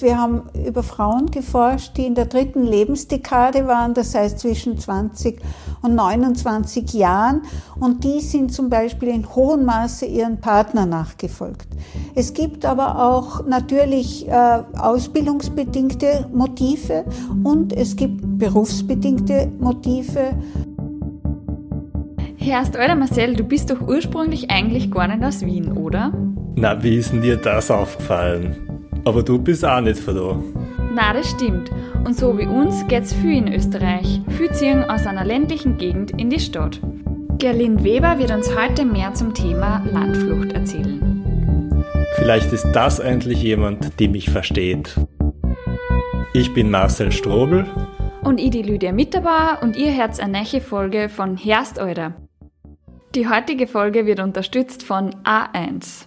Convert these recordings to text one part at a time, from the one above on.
Wir haben über Frauen geforscht, die in der dritten Lebensdekade waren, das heißt zwischen 20 und 29 Jahren. Und die sind zum Beispiel in hohem Maße ihren Partner nachgefolgt. Es gibt aber auch natürlich äh, ausbildungsbedingte Motive und es gibt berufsbedingte Motive. Herrst, Alter Marcel, du bist doch ursprünglich eigentlich gar nicht aus Wien, oder? Na, wie ist denn dir das aufgefallen? Aber du bist auch nicht von da. Na, das stimmt. Und so wie uns geht's viel in Österreich. Viel ziehen aus einer ländlichen Gegend in die Stadt. Gerlin Weber wird uns heute mehr zum Thema Landflucht erzählen. Vielleicht ist das endlich jemand, die mich versteht. Ich bin Marcel Strobel. Und ich die Lydia Mitterbauer und ihr hört eine neue Folge von Herst Eurer. Die heutige Folge wird unterstützt von A1.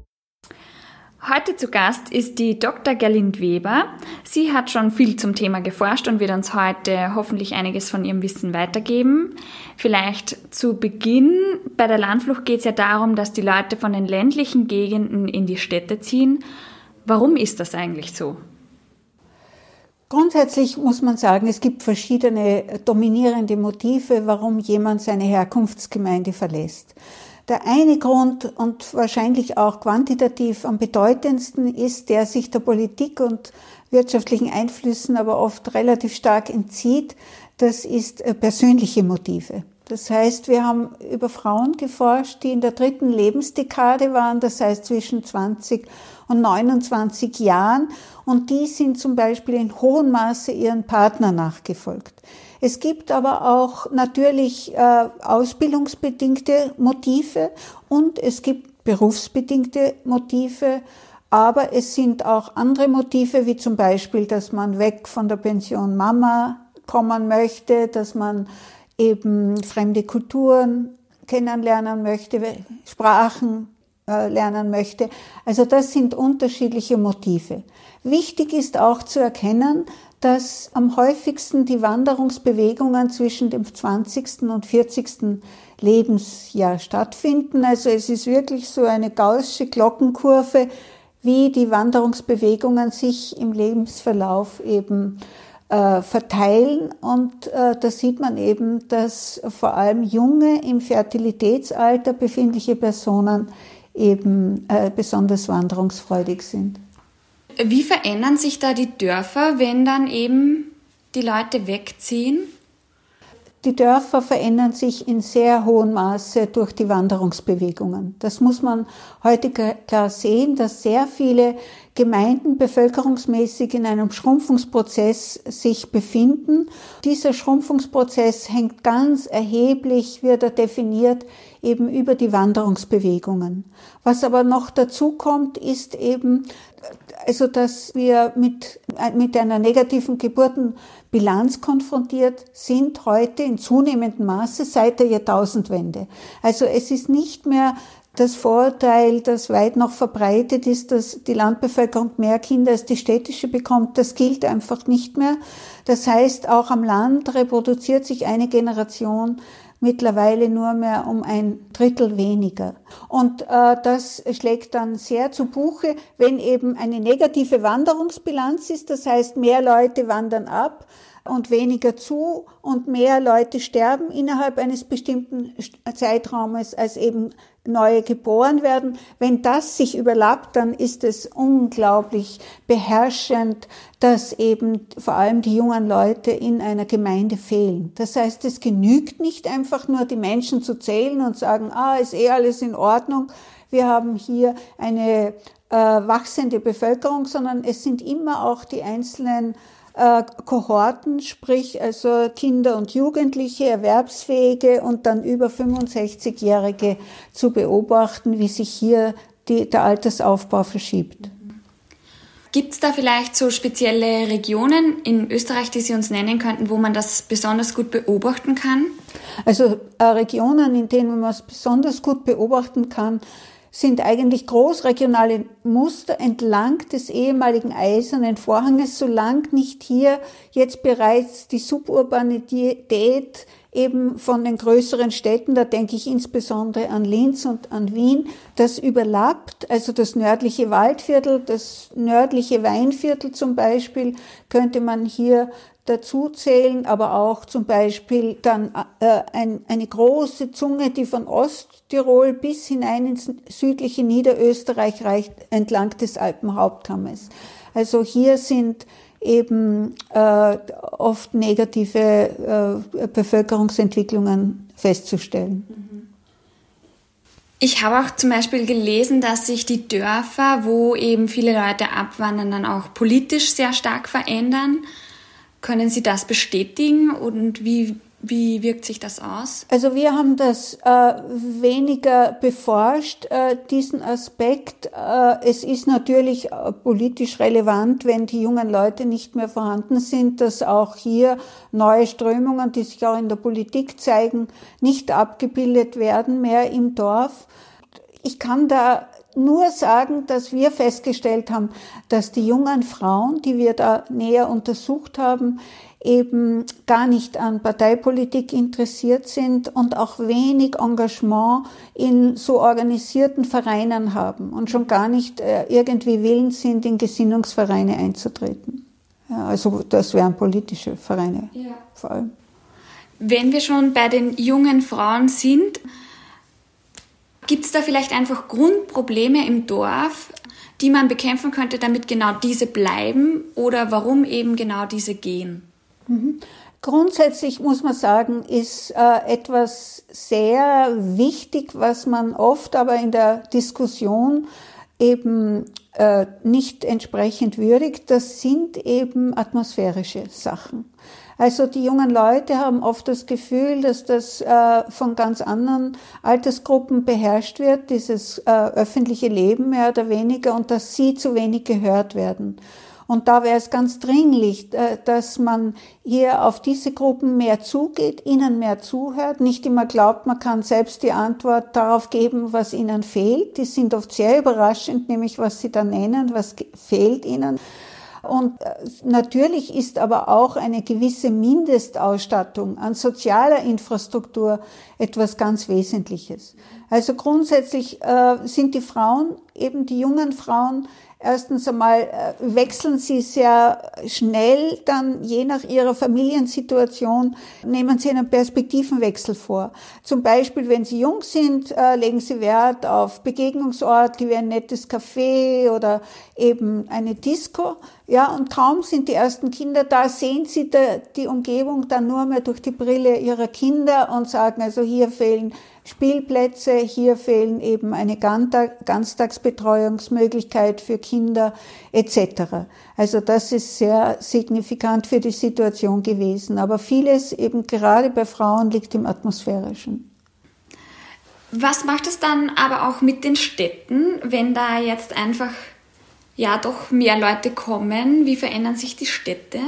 Heute zu Gast ist die Dr. Gerlind Weber. Sie hat schon viel zum Thema geforscht und wird uns heute hoffentlich einiges von ihrem Wissen weitergeben. Vielleicht zu Beginn, bei der Landflucht geht es ja darum, dass die Leute von den ländlichen Gegenden in die Städte ziehen. Warum ist das eigentlich so? Grundsätzlich muss man sagen, es gibt verschiedene dominierende Motive, warum jemand seine Herkunftsgemeinde verlässt. Der eine Grund und wahrscheinlich auch quantitativ am bedeutendsten ist, der sich der Politik und wirtschaftlichen Einflüssen aber oft relativ stark entzieht, das ist äh, persönliche Motive. Das heißt, wir haben über Frauen geforscht, die in der dritten Lebensdekade waren, das heißt zwischen 20 und 29 Jahren, und die sind zum Beispiel in hohem Maße ihren Partner nachgefolgt. Es gibt aber auch natürlich äh, ausbildungsbedingte Motive und es gibt berufsbedingte Motive, aber es sind auch andere Motive, wie zum Beispiel, dass man weg von der Pension Mama kommen möchte, dass man eben fremde Kulturen kennenlernen möchte, Sprachen äh, lernen möchte. Also das sind unterschiedliche Motive. Wichtig ist auch zu erkennen, dass am häufigsten die Wanderungsbewegungen zwischen dem 20. und 40. Lebensjahr stattfinden. Also es ist wirklich so eine gaußsche Glockenkurve, wie die Wanderungsbewegungen sich im Lebensverlauf eben äh, verteilen. Und äh, da sieht man eben, dass vor allem junge, im Fertilitätsalter befindliche Personen eben äh, besonders wanderungsfreudig sind. Wie verändern sich da die Dörfer, wenn dann eben die Leute wegziehen? Die Dörfer verändern sich in sehr hohem Maße durch die Wanderungsbewegungen. Das muss man heute klar sehen, dass sehr viele Gemeinden bevölkerungsmäßig in einem Schrumpfungsprozess sich befinden. Dieser Schrumpfungsprozess hängt ganz erheblich, wird er definiert, eben über die Wanderungsbewegungen. Was aber noch dazu kommt, ist eben, also dass wir mit, mit einer negativen Geburtenbilanz konfrontiert sind heute in zunehmendem Maße seit der Jahrtausendwende. Also es ist nicht mehr das Vorurteil, das weit noch verbreitet ist, dass die Landbevölkerung mehr Kinder als die städtische bekommt, das gilt einfach nicht mehr. Das heißt, auch am Land reproduziert sich eine Generation mittlerweile nur mehr um ein Drittel weniger. Und äh, das schlägt dann sehr zu Buche, wenn eben eine negative Wanderungsbilanz ist, das heißt, mehr Leute wandern ab und weniger zu und mehr Leute sterben innerhalb eines bestimmten Zeitraumes, als eben neue geboren werden. Wenn das sich überlappt, dann ist es unglaublich beherrschend, dass eben vor allem die jungen Leute in einer Gemeinde fehlen. Das heißt, es genügt nicht einfach nur die Menschen zu zählen und sagen, ah, ist eh alles in Ordnung. Wir haben hier eine äh, wachsende Bevölkerung, sondern es sind immer auch die einzelnen äh, Kohorten, sprich also Kinder und Jugendliche, Erwerbsfähige und dann über 65-Jährige zu beobachten, wie sich hier die, der Altersaufbau verschiebt. Gibt es da vielleicht so spezielle Regionen in Österreich, die Sie uns nennen könnten, wo man das besonders gut beobachten kann? Also äh, Regionen, in denen man es besonders gut beobachten kann, sind eigentlich großregionale Muster entlang des ehemaligen Eisernen Vorhanges, solange nicht hier jetzt bereits die Suburbanität eben von den größeren Städten, da denke ich insbesondere an Linz und an Wien, das überlappt, also das nördliche Waldviertel, das nördliche Weinviertel zum Beispiel, könnte man hier dazu zählen, aber auch zum Beispiel dann äh, ein, eine große Zunge, die von Osttirol bis hinein ins südliche Niederösterreich reicht, entlang des Alpenhauptkammes. Also hier sind eben äh, oft negative äh, Bevölkerungsentwicklungen festzustellen. Ich habe auch zum Beispiel gelesen, dass sich die Dörfer, wo eben viele Leute abwandern, dann auch politisch sehr stark verändern. Können Sie das bestätigen und wie wie wirkt sich das aus? Also wir haben das äh, weniger beforscht, äh, diesen Aspekt. Äh, es ist natürlich äh, politisch relevant, wenn die jungen Leute nicht mehr vorhanden sind, dass auch hier neue Strömungen, die sich auch in der Politik zeigen, nicht abgebildet werden mehr im Dorf. Ich kann da nur sagen, dass wir festgestellt haben, dass die jungen Frauen, die wir da näher untersucht haben, eben gar nicht an Parteipolitik interessiert sind und auch wenig Engagement in so organisierten Vereinen haben und schon gar nicht äh, irgendwie willens sind, in Gesinnungsvereine einzutreten. Ja, also das wären politische Vereine ja. vor allem. Wenn wir schon bei den jungen Frauen sind, gibt es da vielleicht einfach Grundprobleme im Dorf, die man bekämpfen könnte, damit genau diese bleiben oder warum eben genau diese gehen? Mhm. Grundsätzlich muss man sagen, ist äh, etwas sehr wichtig, was man oft aber in der Diskussion eben äh, nicht entsprechend würdigt. Das sind eben atmosphärische Sachen. Also die jungen Leute haben oft das Gefühl, dass das äh, von ganz anderen Altersgruppen beherrscht wird, dieses äh, öffentliche Leben mehr oder weniger, und dass sie zu wenig gehört werden. Und da wäre es ganz dringlich, äh, dass man hier auf diese Gruppen mehr zugeht, ihnen mehr zuhört, nicht immer glaubt, man kann selbst die Antwort darauf geben, was ihnen fehlt. Die sind oft sehr überraschend, nämlich was sie da nennen, was fehlt ihnen. Und äh, natürlich ist aber auch eine gewisse Mindestausstattung an sozialer Infrastruktur etwas ganz Wesentliches. Also grundsätzlich äh, sind die Frauen, eben die jungen Frauen, Erstens einmal äh, wechseln sie sehr schnell, dann je nach ihrer Familiensituation nehmen sie einen Perspektivenwechsel vor. Zum Beispiel, wenn sie jung sind, äh, legen sie Wert auf Begegnungsorte wie ein nettes Café oder eben eine Disco. Ja, und kaum sind die ersten Kinder da, sehen sie die Umgebung dann nur mehr durch die Brille ihrer Kinder und sagen, also hier fehlen Spielplätze, hier fehlen eben eine Ganztagsbetreuungsmöglichkeit für Kinder etc. Also das ist sehr signifikant für die Situation gewesen. Aber vieles eben gerade bei Frauen liegt im atmosphärischen. Was macht es dann aber auch mit den Städten, wenn da jetzt einfach ja doch mehr Leute kommen? Wie verändern sich die Städte?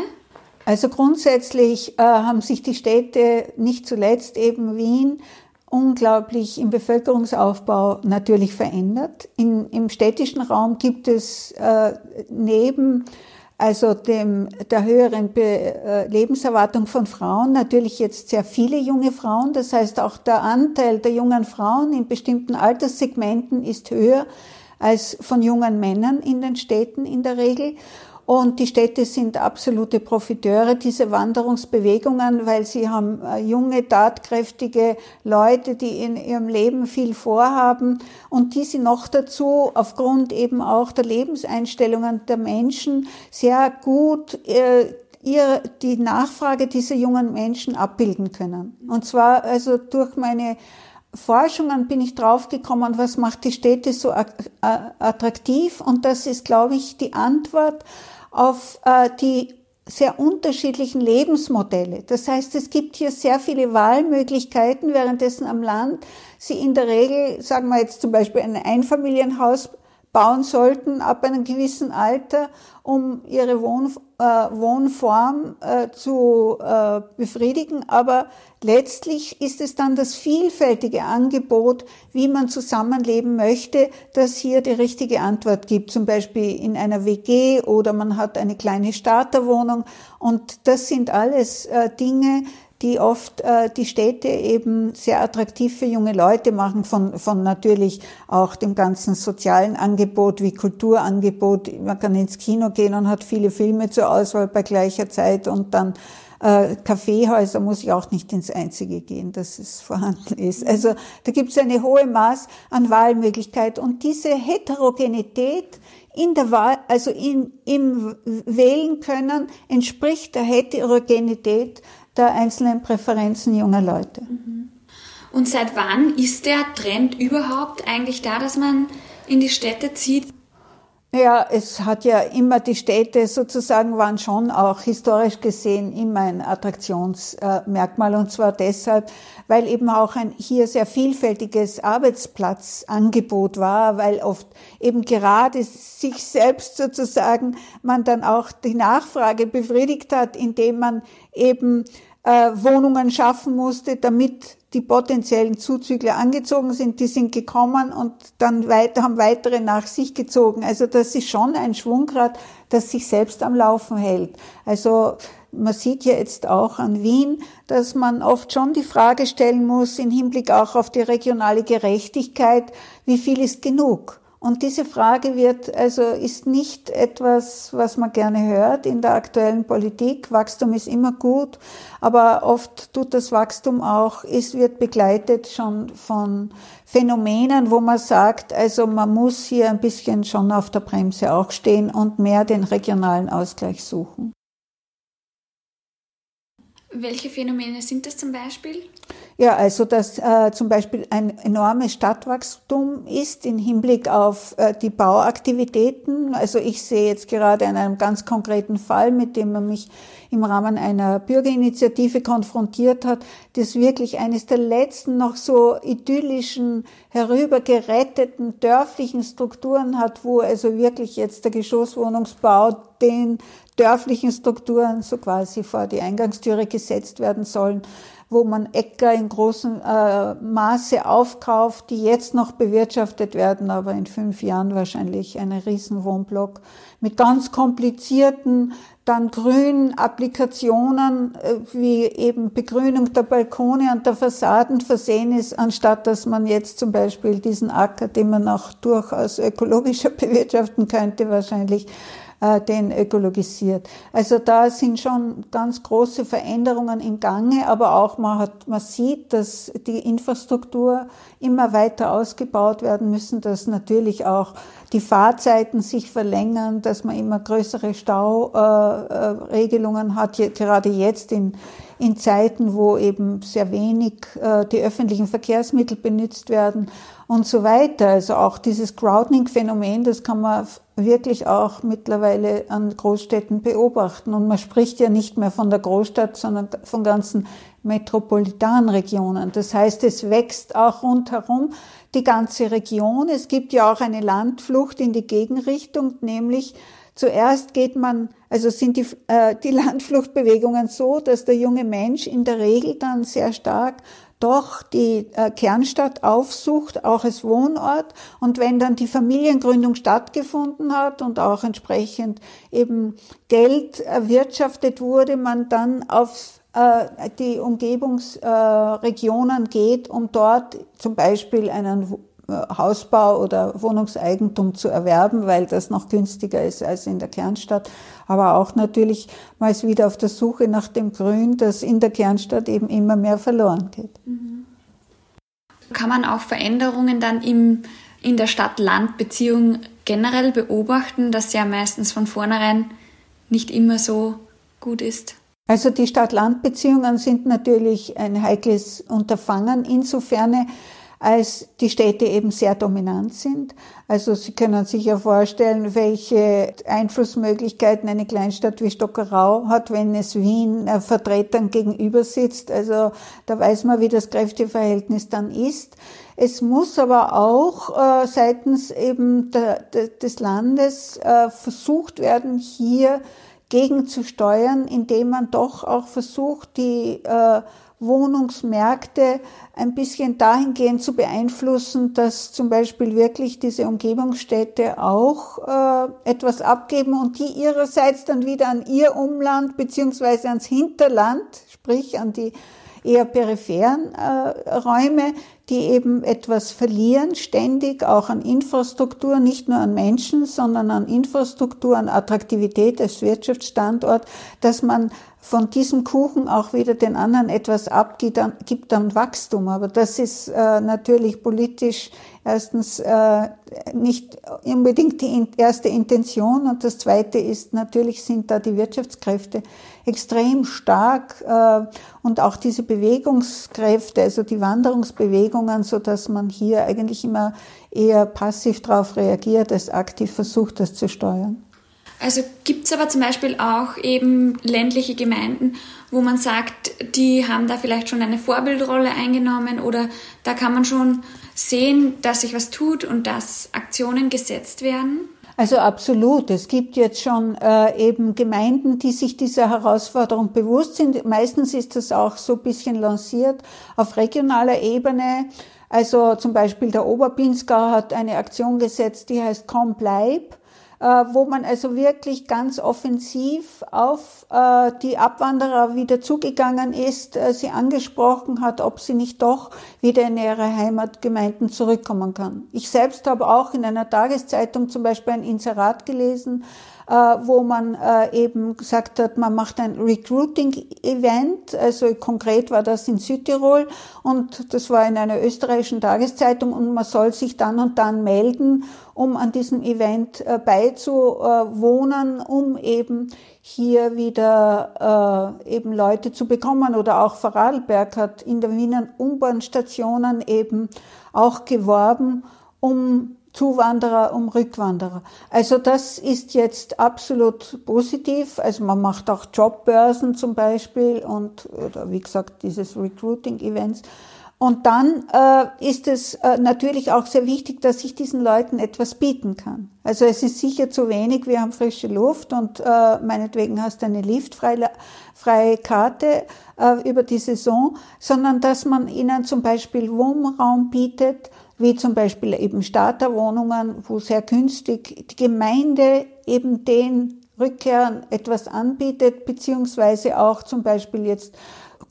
Also grundsätzlich äh, haben sich die Städte, nicht zuletzt eben Wien, unglaublich im Bevölkerungsaufbau natürlich verändert. In, Im städtischen Raum gibt es äh, neben also dem, der höheren Be äh, Lebenserwartung von Frauen natürlich jetzt sehr viele junge Frauen. Das heißt, auch der Anteil der jungen Frauen in bestimmten Alterssegmenten ist höher als von jungen Männern in den Städten in der Regel. Und die Städte sind absolute Profiteure dieser Wanderungsbewegungen, weil sie haben äh, junge, tatkräftige Leute, die in ihrem Leben viel vorhaben und die sie noch dazu aufgrund eben auch der Lebenseinstellungen der Menschen sehr gut äh, ihr, die Nachfrage dieser jungen Menschen abbilden können. Und zwar also durch meine Forschungen bin ich draufgekommen, was macht die Städte so attraktiv? Und das ist, glaube ich, die Antwort auf äh, die sehr unterschiedlichen Lebensmodelle. Das heißt, es gibt hier sehr viele Wahlmöglichkeiten, währenddessen am Land sie in der Regel, sagen wir jetzt zum Beispiel ein Einfamilienhaus bauen sollten ab einem gewissen Alter, um ihre Wohn, äh, Wohnform äh, zu äh, befriedigen. Aber letztlich ist es dann das vielfältige Angebot, wie man zusammenleben möchte, das hier die richtige Antwort gibt. Zum Beispiel in einer WG oder man hat eine kleine Starterwohnung. Und das sind alles äh, Dinge, die oft äh, die Städte eben sehr attraktiv für junge Leute machen, von, von natürlich auch dem ganzen sozialen Angebot wie Kulturangebot. Man kann ins Kino gehen und hat viele Filme zur Auswahl bei gleicher Zeit und dann äh, Kaffeehäuser muss ich auch nicht ins Einzige gehen, dass es vorhanden ist. Also da gibt es eine hohe Maß an Wahlmöglichkeit und diese Heterogenität in der Wahl, also in, im Wählen können, entspricht der Heterogenität der einzelnen Präferenzen junger Leute. Und seit wann ist der Trend überhaupt eigentlich da, dass man in die Städte zieht? Ja, es hat ja immer die Städte sozusagen waren schon auch historisch gesehen immer ein Attraktionsmerkmal. Und zwar deshalb, weil eben auch ein hier sehr vielfältiges Arbeitsplatzangebot war, weil oft eben gerade sich selbst sozusagen man dann auch die Nachfrage befriedigt hat, indem man eben äh, Wohnungen schaffen musste, damit die potenziellen Zuzügler angezogen sind, die sind gekommen und dann weiter, haben weitere nach sich gezogen. Also das ist schon ein Schwungrad, das sich selbst am Laufen hält. Also man sieht ja jetzt auch an Wien, dass man oft schon die Frage stellen muss, im Hinblick auch auf die regionale Gerechtigkeit, wie viel ist genug? Und diese Frage wird, also ist nicht etwas, was man gerne hört in der aktuellen Politik. Wachstum ist immer gut, aber oft tut das Wachstum auch, es wird begleitet schon von Phänomenen, wo man sagt, also man muss hier ein bisschen schon auf der Bremse auch stehen und mehr den regionalen Ausgleich suchen. Welche Phänomene sind das zum Beispiel? Ja, also dass äh, zum Beispiel ein enormes Stadtwachstum ist im Hinblick auf äh, die Bauaktivitäten. Also ich sehe jetzt gerade in einem ganz konkreten Fall, mit dem man mich im Rahmen einer Bürgerinitiative konfrontiert hat, das wirklich eines der letzten noch so idyllischen, herübergeretteten dörflichen Strukturen hat, wo also wirklich jetzt der Geschosswohnungsbau den dörflichen Strukturen so quasi vor die Eingangstüre gesetzt werden sollen wo man Äcker in großem äh, Maße aufkauft, die jetzt noch bewirtschaftet werden, aber in fünf Jahren wahrscheinlich ein Riesenwohnblock mit ganz komplizierten, dann grünen Applikationen, äh, wie eben Begrünung der Balkone und der Fassaden versehen ist, anstatt dass man jetzt zum Beispiel diesen Acker, den man auch durchaus ökologischer bewirtschaften könnte, wahrscheinlich den ökologisiert. Also da sind schon ganz große Veränderungen im Gange, aber auch man, hat, man sieht, dass die Infrastruktur immer weiter ausgebaut werden müssen, dass natürlich auch die Fahrzeiten sich verlängern, dass man immer größere Stauregelungen äh, hat, gerade jetzt in, in Zeiten, wo eben sehr wenig äh, die öffentlichen Verkehrsmittel benutzt werden und so weiter. Also auch dieses Crowding-Phänomen, das kann man wirklich auch mittlerweile an Großstädten beobachten. Und man spricht ja nicht mehr von der Großstadt, sondern von ganzen Metropolitanregionen. Das heißt, es wächst auch rundherum die ganze Region. Es gibt ja auch eine Landflucht in die Gegenrichtung, nämlich zuerst geht man, also sind die, äh, die Landfluchtbewegungen so, dass der junge Mensch in der Regel dann sehr stark doch die äh, Kernstadt aufsucht, auch als Wohnort. Und wenn dann die Familiengründung stattgefunden hat und auch entsprechend eben Geld erwirtschaftet wurde, man dann auf äh, die Umgebungsregionen geht, um dort zum Beispiel einen Hausbau oder Wohnungseigentum zu erwerben, weil das noch günstiger ist als in der Kernstadt. Aber auch natürlich mal wieder auf der Suche nach dem Grün, das in der Kernstadt eben immer mehr verloren geht. Mhm. Kann man auch Veränderungen dann im, in der Stadt-Land-Beziehung generell beobachten, dass ja meistens von vornherein nicht immer so gut ist? Also die Stadt-Land-Beziehungen sind natürlich ein heikles Unterfangen, insofern als die Städte eben sehr dominant sind. Also Sie können sich ja vorstellen, welche Einflussmöglichkeiten eine Kleinstadt wie Stockerau hat, wenn es Wien äh, Vertretern gegenüber sitzt. Also da weiß man, wie das Kräfteverhältnis dann ist. Es muss aber auch äh, seitens eben des Landes äh, versucht werden, hier gegenzusteuern, indem man doch auch versucht, die äh, Wohnungsmärkte ein bisschen dahingehend zu beeinflussen, dass zum Beispiel wirklich diese Umgebungsstädte auch äh, etwas abgeben und die ihrerseits dann wieder an ihr Umland beziehungsweise ans Hinterland, sprich an die eher peripheren äh, Räume, die eben etwas verlieren, ständig auch an Infrastruktur, nicht nur an Menschen, sondern an Infrastruktur, an Attraktivität als Wirtschaftsstandort, dass man von diesem Kuchen auch wieder den anderen etwas abgibt, gibt dann Wachstum. Aber das ist äh, natürlich politisch erstens äh, nicht unbedingt die erste Intention und das zweite ist natürlich sind da die Wirtschaftskräfte extrem stark äh, und auch diese Bewegungskräfte, also die Wanderungsbewegungen, so dass man hier eigentlich immer eher passiv darauf reagiert, als aktiv versucht, das zu steuern. Also gibt es aber zum Beispiel auch eben ländliche Gemeinden, wo man sagt, die haben da vielleicht schon eine Vorbildrolle eingenommen oder da kann man schon sehen, dass sich was tut und dass Aktionen gesetzt werden? Also absolut. Es gibt jetzt schon äh, eben Gemeinden, die sich dieser Herausforderung bewusst sind. Meistens ist das auch so ein bisschen lanciert auf regionaler Ebene. Also zum Beispiel der Oberpinsgau hat eine Aktion gesetzt, die heißt Komm, bleib wo man also wirklich ganz offensiv auf äh, die Abwanderer wieder zugegangen ist, äh, sie angesprochen hat, ob sie nicht doch wieder in ihre Heimatgemeinden zurückkommen kann. Ich selbst habe auch in einer Tageszeitung zum Beispiel ein Inserat gelesen, äh, wo man äh, eben gesagt hat, man macht ein Recruiting-Event. Also konkret war das in Südtirol und das war in einer österreichischen Tageszeitung und man soll sich dann und dann melden, um an diesem Event äh, beizuwohnen, um eben hier wieder äh, eben Leute zu bekommen. Oder auch Vorarlberg hat in der Wiener U-Bahn-Stationen eben auch geworben, um Zuwanderer um Rückwanderer. Also das ist jetzt absolut positiv. Also man macht auch Jobbörsen zum Beispiel und oder wie gesagt dieses Recruiting-Events. Und dann äh, ist es äh, natürlich auch sehr wichtig, dass ich diesen Leuten etwas bieten kann. Also es ist sicher zu wenig, wir haben frische Luft und äh, meinetwegen hast du eine liftfreie freie Karte äh, über die Saison, sondern dass man ihnen zum Beispiel Wohnraum bietet, wie zum Beispiel eben Starterwohnungen, wo sehr günstig die Gemeinde eben den Rückkehrern etwas anbietet, beziehungsweise auch zum Beispiel jetzt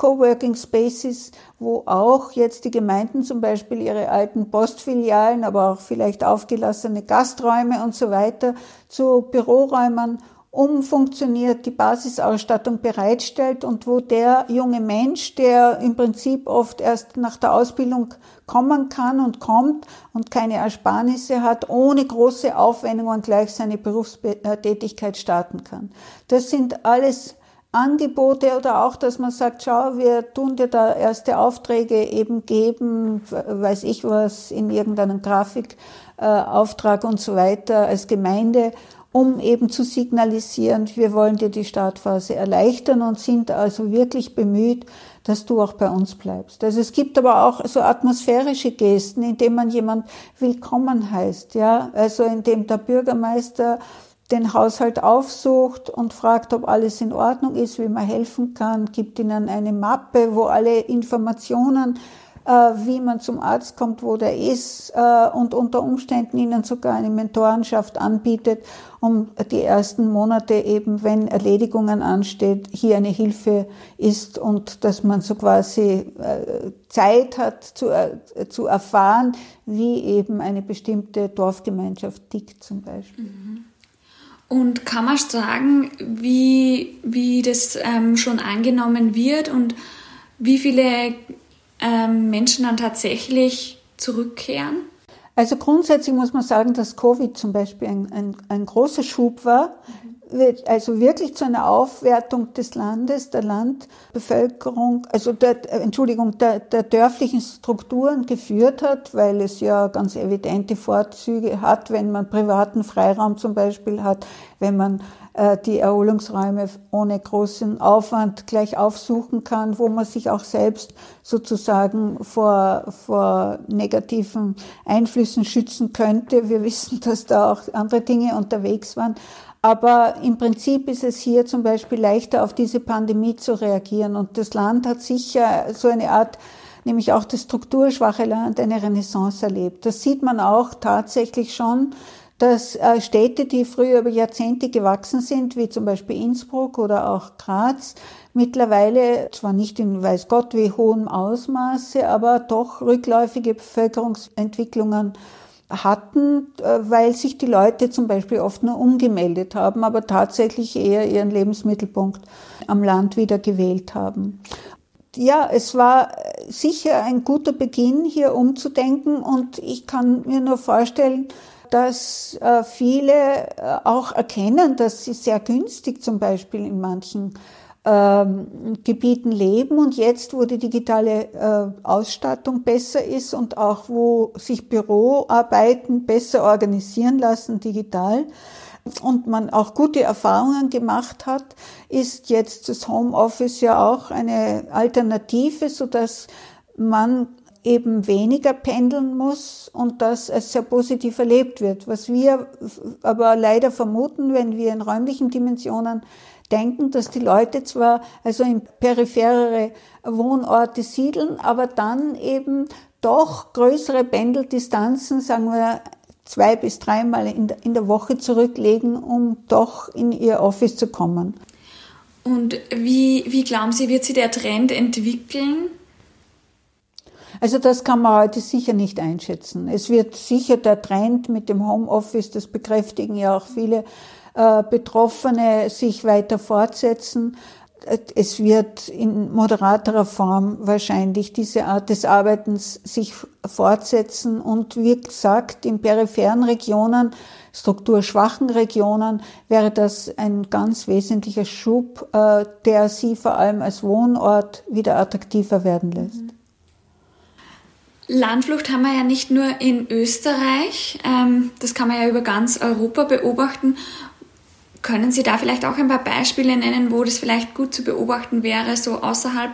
Coworking Spaces, wo auch jetzt die Gemeinden zum Beispiel ihre alten Postfilialen, aber auch vielleicht aufgelassene Gasträume und so weiter zu Büroräumen umfunktioniert, die Basisausstattung bereitstellt und wo der junge Mensch, der im Prinzip oft erst nach der Ausbildung kommen kann und kommt und keine Ersparnisse hat, ohne große Aufwendungen gleich seine Berufstätigkeit starten kann. Das sind alles Angebote oder auch, dass man sagt, schau, wir tun dir da erste Aufträge eben geben, weiß ich was, in irgendeinem Grafikauftrag und so weiter als Gemeinde um eben zu signalisieren, wir wollen dir die Startphase erleichtern und sind also wirklich bemüht, dass du auch bei uns bleibst. Also es gibt aber auch so atmosphärische Gesten, indem man jemand willkommen heißt, ja, also indem der Bürgermeister den Haushalt aufsucht und fragt, ob alles in Ordnung ist, wie man helfen kann, gibt ihnen eine Mappe, wo alle Informationen äh, wie man zum Arzt kommt, wo der ist äh, und unter Umständen ihnen sogar eine Mentorenschaft anbietet, um die ersten Monate eben, wenn Erledigungen ansteht, hier eine Hilfe ist und dass man so quasi äh, Zeit hat zu, zu erfahren, wie eben eine bestimmte Dorfgemeinschaft tickt zum Beispiel. Mhm. Und kann man sagen, wie, wie das ähm, schon angenommen wird und wie viele ähm, Menschen dann tatsächlich zurückkehren? Also grundsätzlich muss man sagen, dass Covid zum Beispiel ein, ein, ein großer Schub war. Also wirklich zu einer Aufwertung des Landes, der Landbevölkerung, also der, Entschuldigung, der, der dörflichen Strukturen geführt hat, weil es ja ganz evidente Vorzüge hat, wenn man privaten Freiraum zum Beispiel hat, wenn man äh, die Erholungsräume ohne großen Aufwand gleich aufsuchen kann, wo man sich auch selbst sozusagen vor, vor negativen Einflüssen schützen könnte. Wir wissen, dass da auch andere Dinge unterwegs waren. Aber im Prinzip ist es hier zum Beispiel leichter, auf diese Pandemie zu reagieren. Und das Land hat sicher so eine Art, nämlich auch das strukturschwache Land, eine Renaissance erlebt. Das sieht man auch tatsächlich schon dass äh, Städte, die früher über Jahrzehnte gewachsen sind, wie zum Beispiel Innsbruck oder auch Graz, mittlerweile zwar nicht in weiß Gott wie hohem Ausmaße, aber doch rückläufige Bevölkerungsentwicklungen hatten, äh, weil sich die Leute zum Beispiel oft nur umgemeldet haben, aber tatsächlich eher ihren Lebensmittelpunkt am Land wieder gewählt haben. Ja, es war sicher ein guter Beginn, hier umzudenken und ich kann mir nur vorstellen, dass äh, viele äh, auch erkennen, dass sie sehr günstig zum Beispiel in manchen ähm, Gebieten leben und jetzt, wo die digitale äh, Ausstattung besser ist und auch wo sich Büroarbeiten besser organisieren lassen digital und man auch gute Erfahrungen gemacht hat, ist jetzt das Homeoffice ja auch eine Alternative, so dass man eben weniger pendeln muss und dass es sehr positiv erlebt wird. Was wir aber leider vermuten, wenn wir in räumlichen Dimensionen denken, dass die Leute zwar also in peripherere Wohnorte siedeln, aber dann eben doch größere Pendeldistanzen, sagen wir zwei bis dreimal in der Woche zurücklegen, um doch in ihr Office zu kommen. Und wie, wie glauben Sie, wird sich der Trend entwickeln? Also das kann man heute sicher nicht einschätzen. Es wird sicher der Trend mit dem Homeoffice, das bekräftigen ja auch viele Betroffene, sich weiter fortsetzen. Es wird in moderaterer Form wahrscheinlich diese Art des Arbeitens sich fortsetzen und wie gesagt, in peripheren Regionen, strukturschwachen Regionen wäre das ein ganz wesentlicher Schub, äh, der sie vor allem als Wohnort wieder attraktiver werden lässt. Landflucht haben wir ja nicht nur in Österreich, ähm, das kann man ja über ganz Europa beobachten. Können Sie da vielleicht auch ein paar Beispiele nennen, wo das vielleicht gut zu beobachten wäre, so außerhalb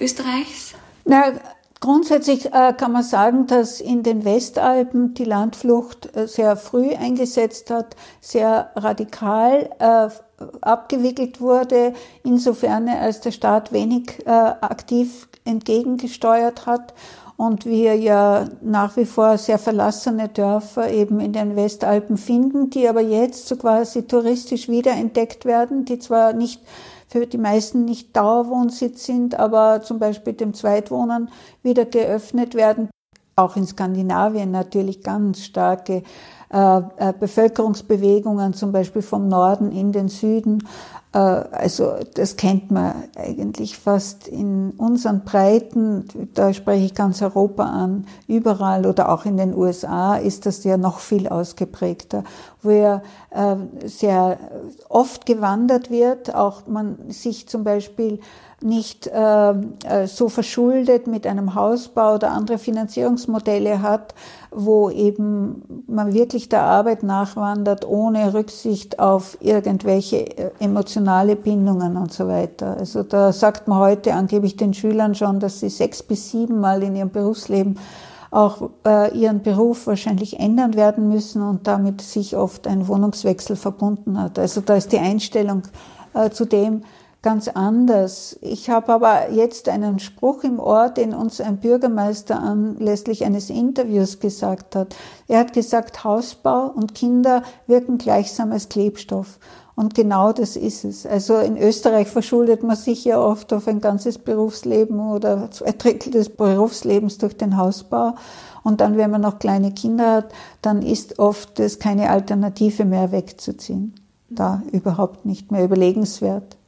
Österreichs? Na, grundsätzlich äh, kann man sagen, dass in den Westalpen die Landflucht äh, sehr früh eingesetzt hat, sehr radikal äh, abgewickelt wurde, insofern als der Staat wenig aktiv entgegengesteuert hat und wir ja nach wie vor sehr verlassene Dörfer eben in den Westalpen finden, die aber jetzt so quasi touristisch wiederentdeckt werden, die zwar nicht für die meisten nicht Dauerwohnsitz sind, aber zum Beispiel dem Zweitwohnen wieder geöffnet werden. Auch in Skandinavien natürlich ganz starke äh, äh Bevölkerungsbewegungen, zum Beispiel vom Norden in den Süden. Äh, also das kennt man eigentlich fast in unseren Breiten, da spreche ich ganz Europa an, überall oder auch in den USA ist das ja noch viel ausgeprägter, wo ja äh, sehr oft gewandert wird, auch man sich zum Beispiel nicht äh, äh, so verschuldet mit einem Hausbau oder andere Finanzierungsmodelle hat, wo eben man wirklich der Arbeit nachwandert, ohne Rücksicht auf irgendwelche äh, emotionale Bindungen und so weiter. Also da sagt man heute angeblich den Schülern schon, dass sie sechs bis sieben Mal in ihrem Berufsleben auch äh, ihren Beruf wahrscheinlich ändern werden müssen und damit sich oft ein Wohnungswechsel verbunden hat. Also da ist die Einstellung äh, zu dem, ganz anders. Ich habe aber jetzt einen Spruch im Ohr, den uns ein Bürgermeister anlässlich eines Interviews gesagt hat. Er hat gesagt, Hausbau und Kinder wirken gleichsam als Klebstoff. Und genau das ist es. Also in Österreich verschuldet man sich ja oft auf ein ganzes Berufsleben oder zwei Drittel des Berufslebens durch den Hausbau. Und dann, wenn man noch kleine Kinder hat, dann ist oft es keine Alternative mehr wegzuziehen. Da überhaupt nicht mehr überlegenswert.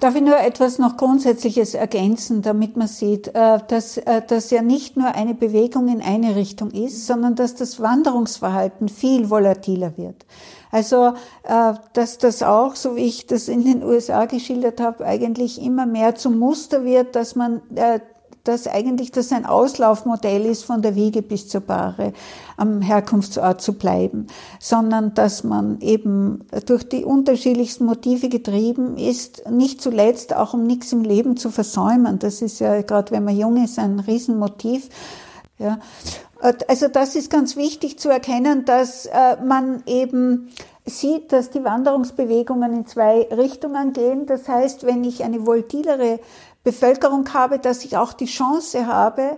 Darf ich nur etwas noch Grundsätzliches ergänzen, damit man sieht, äh, dass das ja nicht nur eine Bewegung in eine Richtung ist, sondern dass das Wanderungsverhalten viel volatiler wird. Also, äh, dass das auch, so wie ich das in den USA geschildert habe, eigentlich immer mehr zum Muster wird, dass man äh, dass eigentlich das ein Auslaufmodell ist, von der Wiege bis zur Bahre am Herkunftsort zu bleiben, sondern dass man eben durch die unterschiedlichsten Motive getrieben ist, nicht zuletzt auch um nichts im Leben zu versäumen. Das ist ja gerade, wenn man jung ist, ein Riesenmotiv. Ja. Also das ist ganz wichtig zu erkennen, dass äh, man eben sieht, dass die Wanderungsbewegungen in zwei Richtungen gehen. Das heißt, wenn ich eine volatilere Bevölkerung habe, dass ich auch die Chance habe,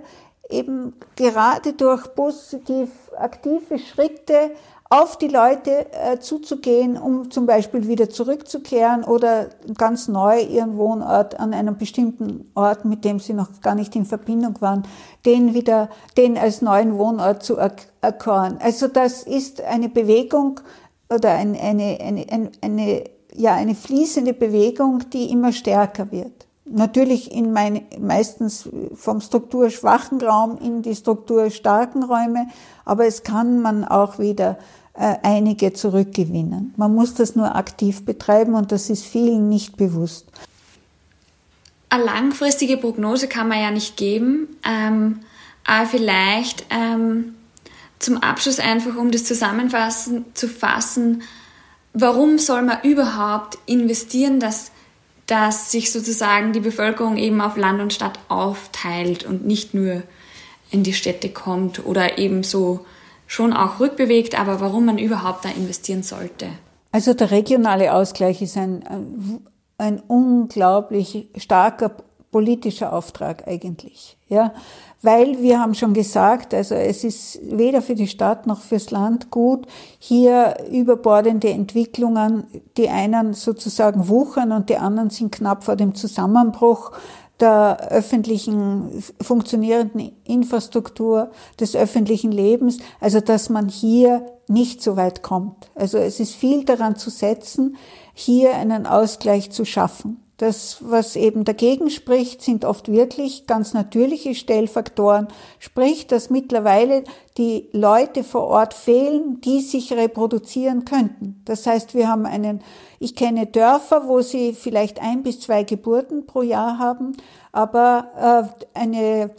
eben gerade durch positiv aktive Schritte auf die Leute äh, zuzugehen, um zum Beispiel wieder zurückzukehren oder ganz neu ihren Wohnort an einem bestimmten Ort, mit dem sie noch gar nicht in Verbindung waren, den wieder, den als neuen Wohnort zu erkoren. Also das ist eine Bewegung oder eine, eine, eine, eine, eine ja, eine fließende Bewegung, die immer stärker wird. Natürlich in meine, meistens vom strukturschwachen Raum in die strukturstarken Räume, aber es kann man auch wieder äh, einige zurückgewinnen. Man muss das nur aktiv betreiben und das ist vielen nicht bewusst. Eine langfristige Prognose kann man ja nicht geben, ähm, aber vielleicht ähm, zum Abschluss einfach, um das zusammenfassen zu fassen, warum soll man überhaupt investieren, dass dass sich sozusagen die Bevölkerung eben auf Land und Stadt aufteilt und nicht nur in die Städte kommt oder eben so schon auch rückbewegt, aber warum man überhaupt da investieren sollte. Also der regionale Ausgleich ist ein, ein unglaublich starker politischer Auftrag eigentlich, ja weil wir haben schon gesagt, also es ist weder für die Stadt noch fürs Land gut, hier überbordende Entwicklungen, die einen sozusagen wuchern und die anderen sind knapp vor dem Zusammenbruch der öffentlichen funktionierenden Infrastruktur des öffentlichen Lebens, also dass man hier nicht so weit kommt. Also es ist viel daran zu setzen, hier einen Ausgleich zu schaffen. Das, was eben dagegen spricht, sind oft wirklich ganz natürliche Stellfaktoren, sprich, dass mittlerweile die Leute vor Ort fehlen, die sich reproduzieren könnten. Das heißt, wir haben einen, ich kenne Dörfer, wo sie vielleicht ein bis zwei Geburten pro Jahr haben, aber äh, eine,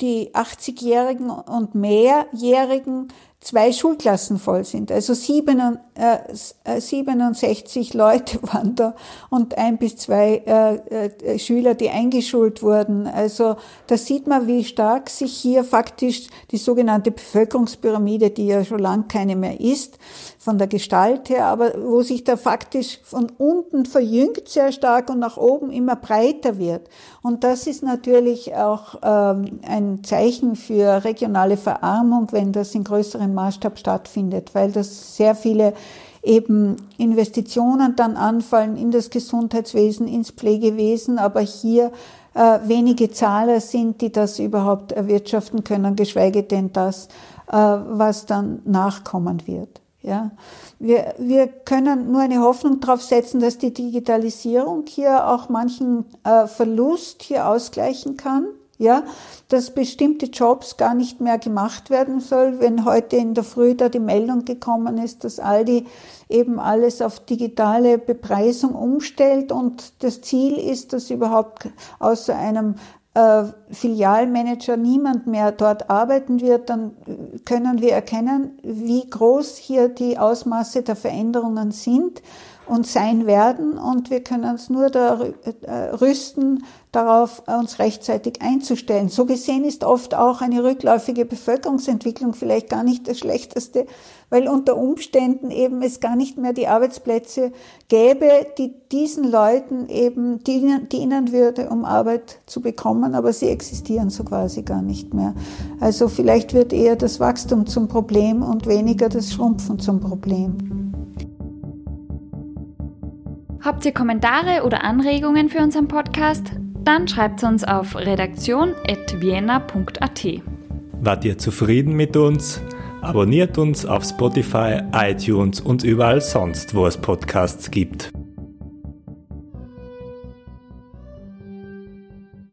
die 80-Jährigen und mehrjährigen zwei Schulklassen voll sind. Also 67 äh, Leute waren da und ein bis zwei äh, äh, Schüler, die eingeschult wurden. Also da sieht man, wie stark sich hier faktisch die sogenannte Bevölkerungspyramide, die ja schon lang keine mehr ist, von der Gestalt her, aber wo sich da faktisch von unten verjüngt sehr stark und nach oben immer breiter wird. Und das ist natürlich auch ähm, ein Zeichen für regionale Verarmung, wenn das in größerem Maßstab stattfindet, weil das sehr viele eben Investitionen dann anfallen in das Gesundheitswesen, ins Pflegewesen, aber hier äh, wenige Zahler sind, die das überhaupt erwirtschaften können, geschweige denn das, äh, was dann nachkommen wird. Ja, wir, wir können nur eine Hoffnung darauf setzen, dass die Digitalisierung hier auch manchen äh, Verlust hier ausgleichen kann. Ja, dass bestimmte Jobs gar nicht mehr gemacht werden soll. Wenn heute in der Früh da die Meldung gekommen ist, dass Aldi eben alles auf digitale Bepreisung umstellt und das Ziel ist, dass überhaupt außer einem äh, Filialmanager niemand mehr dort arbeiten wird, dann können wir erkennen, wie groß hier die Ausmaße der Veränderungen sind und sein werden und wir können uns nur da äh, rüsten, darauf uns rechtzeitig einzustellen. So gesehen ist oft auch eine rückläufige Bevölkerungsentwicklung vielleicht gar nicht das Schlechteste, weil unter Umständen eben es gar nicht mehr die Arbeitsplätze gäbe, die diesen Leuten eben dienen, dienen würde, um Arbeit zu bekommen, aber sie existieren so quasi gar nicht mehr. Also vielleicht wird eher das Wachstum zum Problem und weniger das Schrumpfen zum Problem. Habt ihr Kommentare oder Anregungen für unseren Podcast? Dann schreibt uns auf redaktion.vienna.at. Wart ihr zufrieden mit uns? Abonniert uns auf Spotify, iTunes und überall sonst, wo es Podcasts gibt.